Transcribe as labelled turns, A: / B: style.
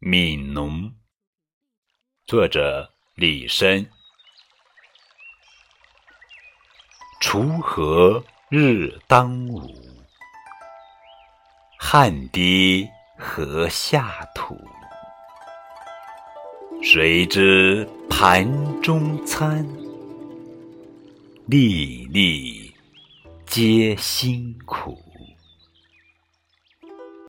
A: 悯农。作者李绅锄禾日当午汗滴禾下土。谁知盘中餐粒粒皆辛苦。